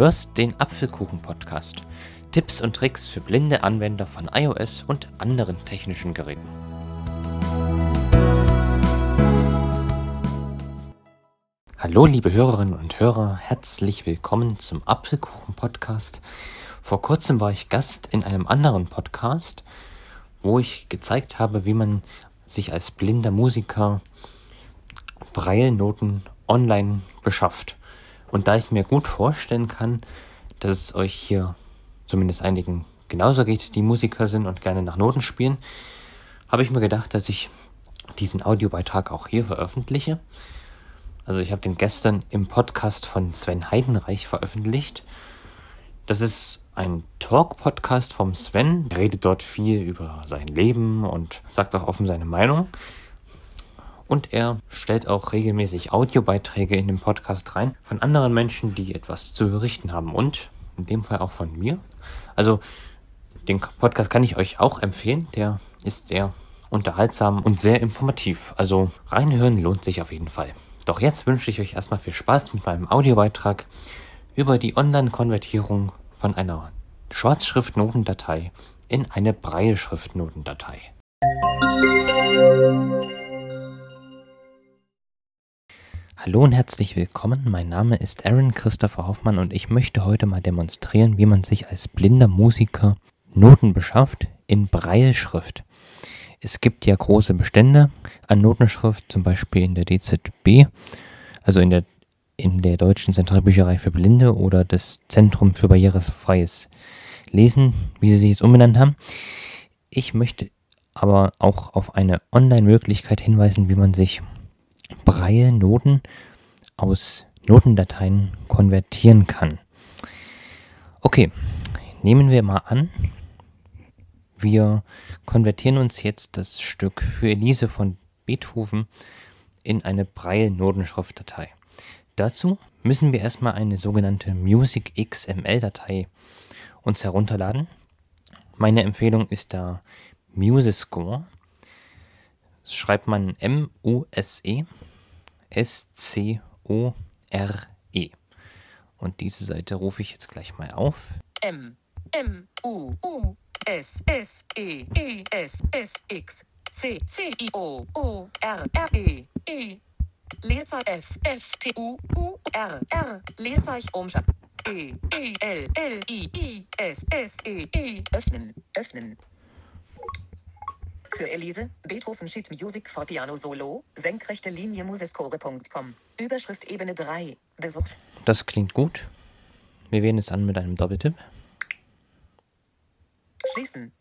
hörst den Apfelkuchen-Podcast. Tipps und Tricks für blinde Anwender von iOS und anderen technischen Geräten. Hallo liebe Hörerinnen und Hörer, herzlich willkommen zum Apfelkuchen-Podcast. Vor kurzem war ich Gast in einem anderen Podcast, wo ich gezeigt habe, wie man sich als blinder Musiker Braille-Noten online beschafft. Und da ich mir gut vorstellen kann, dass es euch hier zumindest einigen genauso geht, die Musiker sind und gerne nach Noten spielen, habe ich mir gedacht, dass ich diesen Audiobeitrag auch hier veröffentliche. Also ich habe den gestern im Podcast von Sven Heidenreich veröffentlicht. Das ist ein Talk-Podcast vom Sven. Er redet dort viel über sein Leben und sagt auch offen seine Meinung. Und er stellt auch regelmäßig Audiobeiträge in den Podcast rein von anderen Menschen, die etwas zu berichten haben. Und in dem Fall auch von mir. Also den Podcast kann ich euch auch empfehlen. Der ist sehr unterhaltsam und sehr informativ. Also reinhören lohnt sich auf jeden Fall. Doch jetzt wünsche ich euch erstmal viel Spaß mit meinem Audiobeitrag über die Online-Konvertierung von einer Schwarzschriftnotendatei in eine Brailleschriftnotendatei. Hallo und herzlich willkommen. Mein Name ist Aaron Christopher Hoffmann und ich möchte heute mal demonstrieren, wie man sich als blinder Musiker Noten beschafft in Brailleschrift. Es gibt ja große Bestände an Notenschrift, zum Beispiel in der DZB, also in der, in der Deutschen Zentralbücherei für Blinde oder das Zentrum für barrierefreies Lesen, wie sie sich jetzt umbenannt haben. Ich möchte aber auch auf eine Online-Möglichkeit hinweisen, wie man sich Braille-Noten aus Notendateien konvertieren kann. Okay, nehmen wir mal an, wir konvertieren uns jetzt das Stück für Elise von Beethoven in eine Braille-Notenschriftdatei. Dazu müssen wir erstmal eine sogenannte Music XML-Datei uns herunterladen. Meine Empfehlung ist da Musescore. Schreibt man M-U-S-E S-C-O-R-E. Und diese Seite rufe ich jetzt gleich mal auf. M M U U S S E E S S X C C I O O R R E E. Leerzeichen F F P U U R R. Leerzeichen Umschalten. E E L L I I S S E E. Öffnen öffnen für Elise, Beethoven Sheet Music for Piano Solo, senkrechte Linie musescore.com. Überschrift Ebene 3, besucht. Das klingt gut. Wir wählen es an mit einem Doppeltipp. Schließen.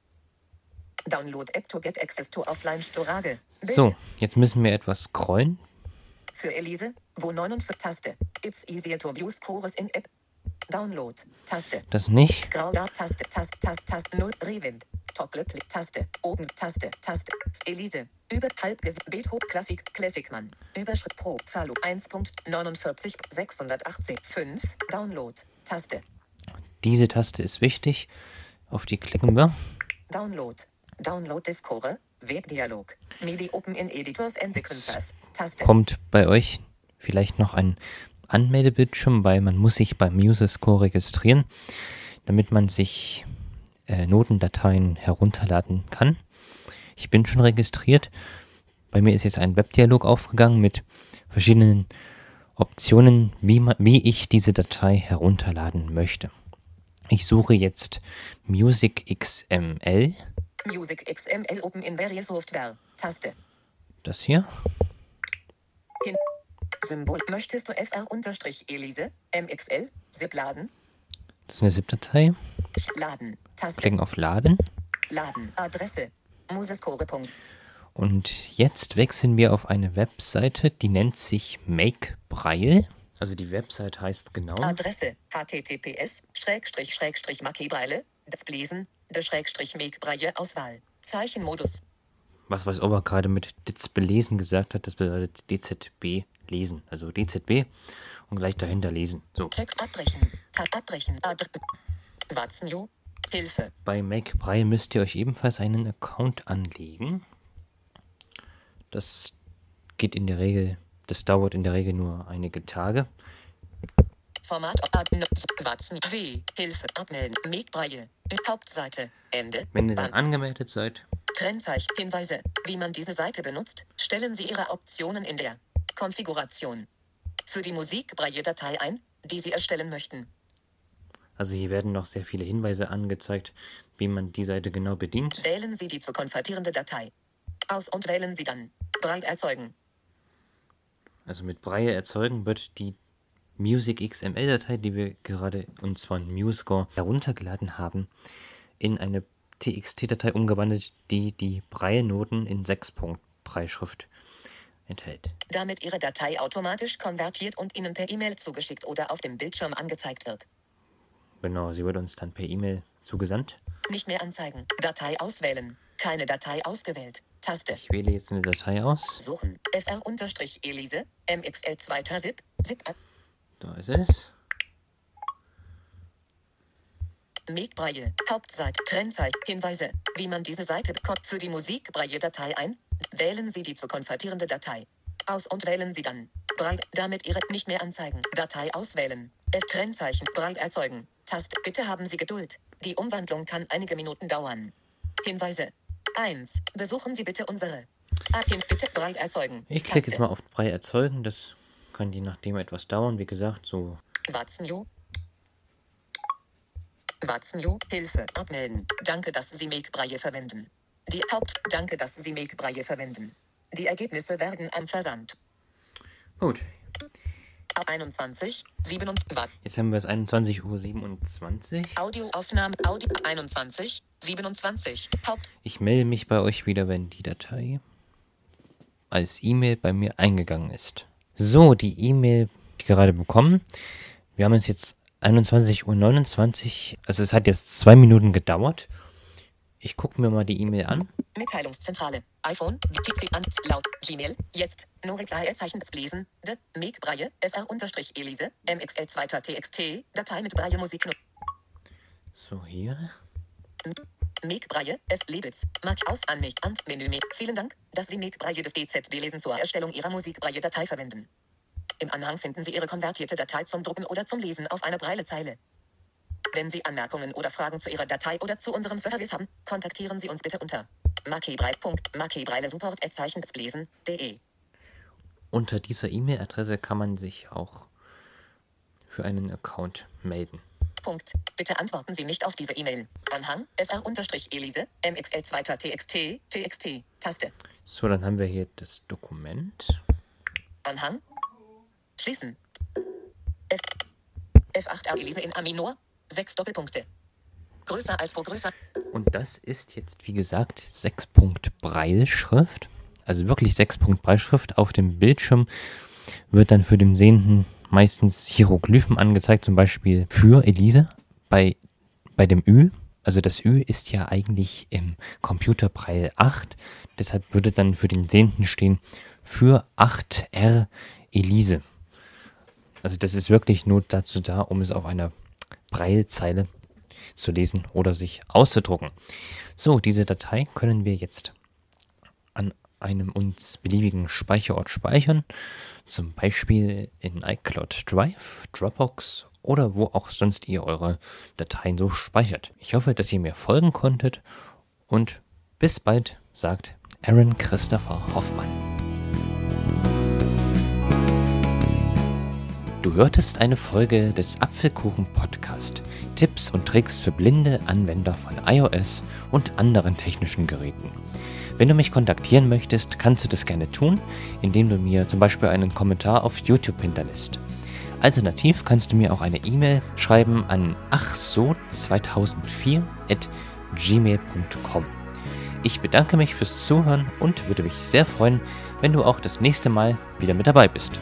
Download App to get access to offline Storage. Bild. So, jetzt müssen wir etwas scrollen. Für Elise, wo 49 Taste. It's easier to use Chorus in App. Download, Taste. Das nicht. Grau, Taste, Taste, Taste, Taste, 0, Rewind. Toggle, Blick, Taste, oben, Taste, Taste. Elise, über, halb, Beethoven, Klassik, Klassikmann. Überschritt Pro, Verlo, 1.49, 618, 5, Download, Taste, Diese Taste ist wichtig. Auf die klicken wir. Download, Download Discore, Webdialog, MIDI Open in Editors and Sequencers, Taste, Kommt bei euch vielleicht noch ein Anmeldebildschirm, weil man muss sich beim Musescore registrieren, damit man sich äh, Notendateien herunterladen kann. Ich bin schon registriert. Bei mir ist jetzt ein Webdialog aufgegangen mit verschiedenen Optionen, wie, man, wie ich diese Datei herunterladen möchte. Ich suche jetzt Music XML, Music XML Open in Various Software, Taste, das hier. Hin, Symbol, möchtest du FR-Elise, MXL, ZIP laden, Das ist eine ZIP-Datei. Laden, Taste, Klicken auf Laden. Laden, Adresse, musescore. Und jetzt wechseln wir auf eine Webseite, die nennt sich Make Braille. Also die Website heißt genau Adresse https schrägstrich schrägstrich Makibreile das Lesen der schrägstrich Megbreie Auswahl Zeichenmodus was weiß Over gerade mit DITZ belesen gesagt hat, das bedeutet DZB lesen. Also DZB und gleich dahinter lesen. So. Text abbrechen Tab abbrechen Adre Watzenjo Hilfe Bei Make Braille müsst ihr euch ebenfalls einen Account anlegen. Das geht in der Regel, das dauert in der Regel nur einige Tage. Format Watzen W. Hilfe abmelden. Megbreie. Hauptseite. Ende. Wenn ihr dann angemeldet seid, Trennzeichen. Hinweise. Wie man diese Seite benutzt, stellen Sie Ihre Optionen in der Konfiguration. Für die Musikbreie-Datei ein, die Sie erstellen möchten. Also hier werden noch sehr viele Hinweise angezeigt, wie man die Seite genau bedient. Wählen Sie die zu konvertierende Datei aus und wählen Sie dann Brei erzeugen. Also mit Breie erzeugen wird die Music XML-Datei, die wir gerade uns von MuseScore heruntergeladen haben, in eine TXT-Datei umgewandelt, die die Breie-Noten in 6-Punkt-Breitschrift enthält. damit Ihre Datei automatisch konvertiert und Ihnen per E-Mail zugeschickt oder auf dem Bildschirm angezeigt wird. Genau, sie wird uns dann per E-Mail zugesandt. Nicht mehr anzeigen. Datei auswählen. Keine Datei ausgewählt. Taste. Ich wähle jetzt eine Datei aus. Suchen. fr-elise. mxl 2 zip. Zip. Da ist es. Megbreie. Hauptseite. Trennzeichen. Hinweise. Wie man diese Seite bekommt. Für die Musikbreie-Datei ein. Wählen Sie die zu konvertierende Datei. Aus und wählen Sie dann. Brei. Damit Ihre nicht mehr anzeigen. Datei auswählen. Äh, Trennzeichen. Brei erzeugen. Taste. Bitte haben Sie Geduld. Die Umwandlung kann einige Minuten dauern. Hinweise. 1. Besuchen Sie bitte unsere. Ah, hin, bitte Brei erzeugen. Ich klicke jetzt mal auf Brei erzeugen. Das kann je nachdem etwas dauern. Wie gesagt, so Watzenju. Watzenju, Hilfe, abmelden. Danke, dass Sie Megbreie verwenden. Die Haupt, danke, dass Sie Megbreie verwenden. Die Ergebnisse werden am Versand. gut. Ab 21, 27, Watt. Jetzt haben wir es 21.27 Uhr. Audioaufnahme, Audio 21, 27, Haupt. Ich melde mich bei euch wieder, wenn die Datei als E-Mail bei mir eingegangen ist. So, die E-Mail gerade bekommen. Wir haben es jetzt 21.29 Uhr. Also es hat jetzt zwei Minuten gedauert. Ich gucke mir mal die E-Mail an. Mitteilungszentrale. iPhone, TC an, laut, Gmail, jetzt, Norik Zeichen des Lesen, de, Megbreie, fr-elise, mxl 2 txt, Datei mit Breie Musik. So, hier. Megbreie, F. Labels, Mark aus an mich, an Menü Meg. Vielen Dank, dass Sie Megbreie des DZB-Lesen zur Erstellung Ihrer Musikbreie-Datei verwenden. Im Anhang finden Sie Ihre konvertierte Datei zum Drucken oder zum Lesen auf einer Breilezeile. Wenn Sie Anmerkungen oder Fragen zu Ihrer Datei oder zu unserem Service haben, kontaktieren Sie uns bitte unter makebreile.makebreile-support.zeichen-lesen.de. Unter dieser E-Mail-Adresse kann man sich auch für einen Account melden. Punkt. Bitte antworten Sie nicht auf diese E-Mail. Anhang, fr-elise, mxl 2 txt, txt, Taste. So, dann haben wir hier das Dokument. Anhang. Schließen. F. F8 Elise in Aminor. Sechs Doppelpunkte. Größer als wo größer. Und das ist jetzt, wie gesagt, 6 Punkt Breilschrift. Also wirklich 6 Punkt Breilschrift. Auf dem Bildschirm wird dann für den Sehenden meistens Hieroglyphen angezeigt, zum Beispiel für Elise. Bei, bei dem Ü, also das Ü ist ja eigentlich im Computer Braille 8. Deshalb würde dann für den Sehenden stehen für 8R Elise. Also das ist wirklich nur dazu da, um es auf einer Breilzeile zu lesen oder sich auszudrucken. So, diese Datei können wir jetzt an einem uns beliebigen Speicherort speichern, zum Beispiel in iCloud Drive, Dropbox oder wo auch sonst ihr eure Dateien so speichert. Ich hoffe, dass ihr mir folgen konntet und bis bald, sagt Aaron Christopher Hoffmann. Du hörtest eine Folge des Apfelkuchen Podcast. Tipps und Tricks für blinde Anwender von iOS und anderen technischen Geräten. Wenn du mich kontaktieren möchtest, kannst du das gerne tun, indem du mir zum Beispiel einen Kommentar auf YouTube hinterlässt. Alternativ kannst du mir auch eine E-Mail schreiben an achso2004 at gmail.com. Ich bedanke mich fürs Zuhören und würde mich sehr freuen, wenn du auch das nächste Mal wieder mit dabei bist.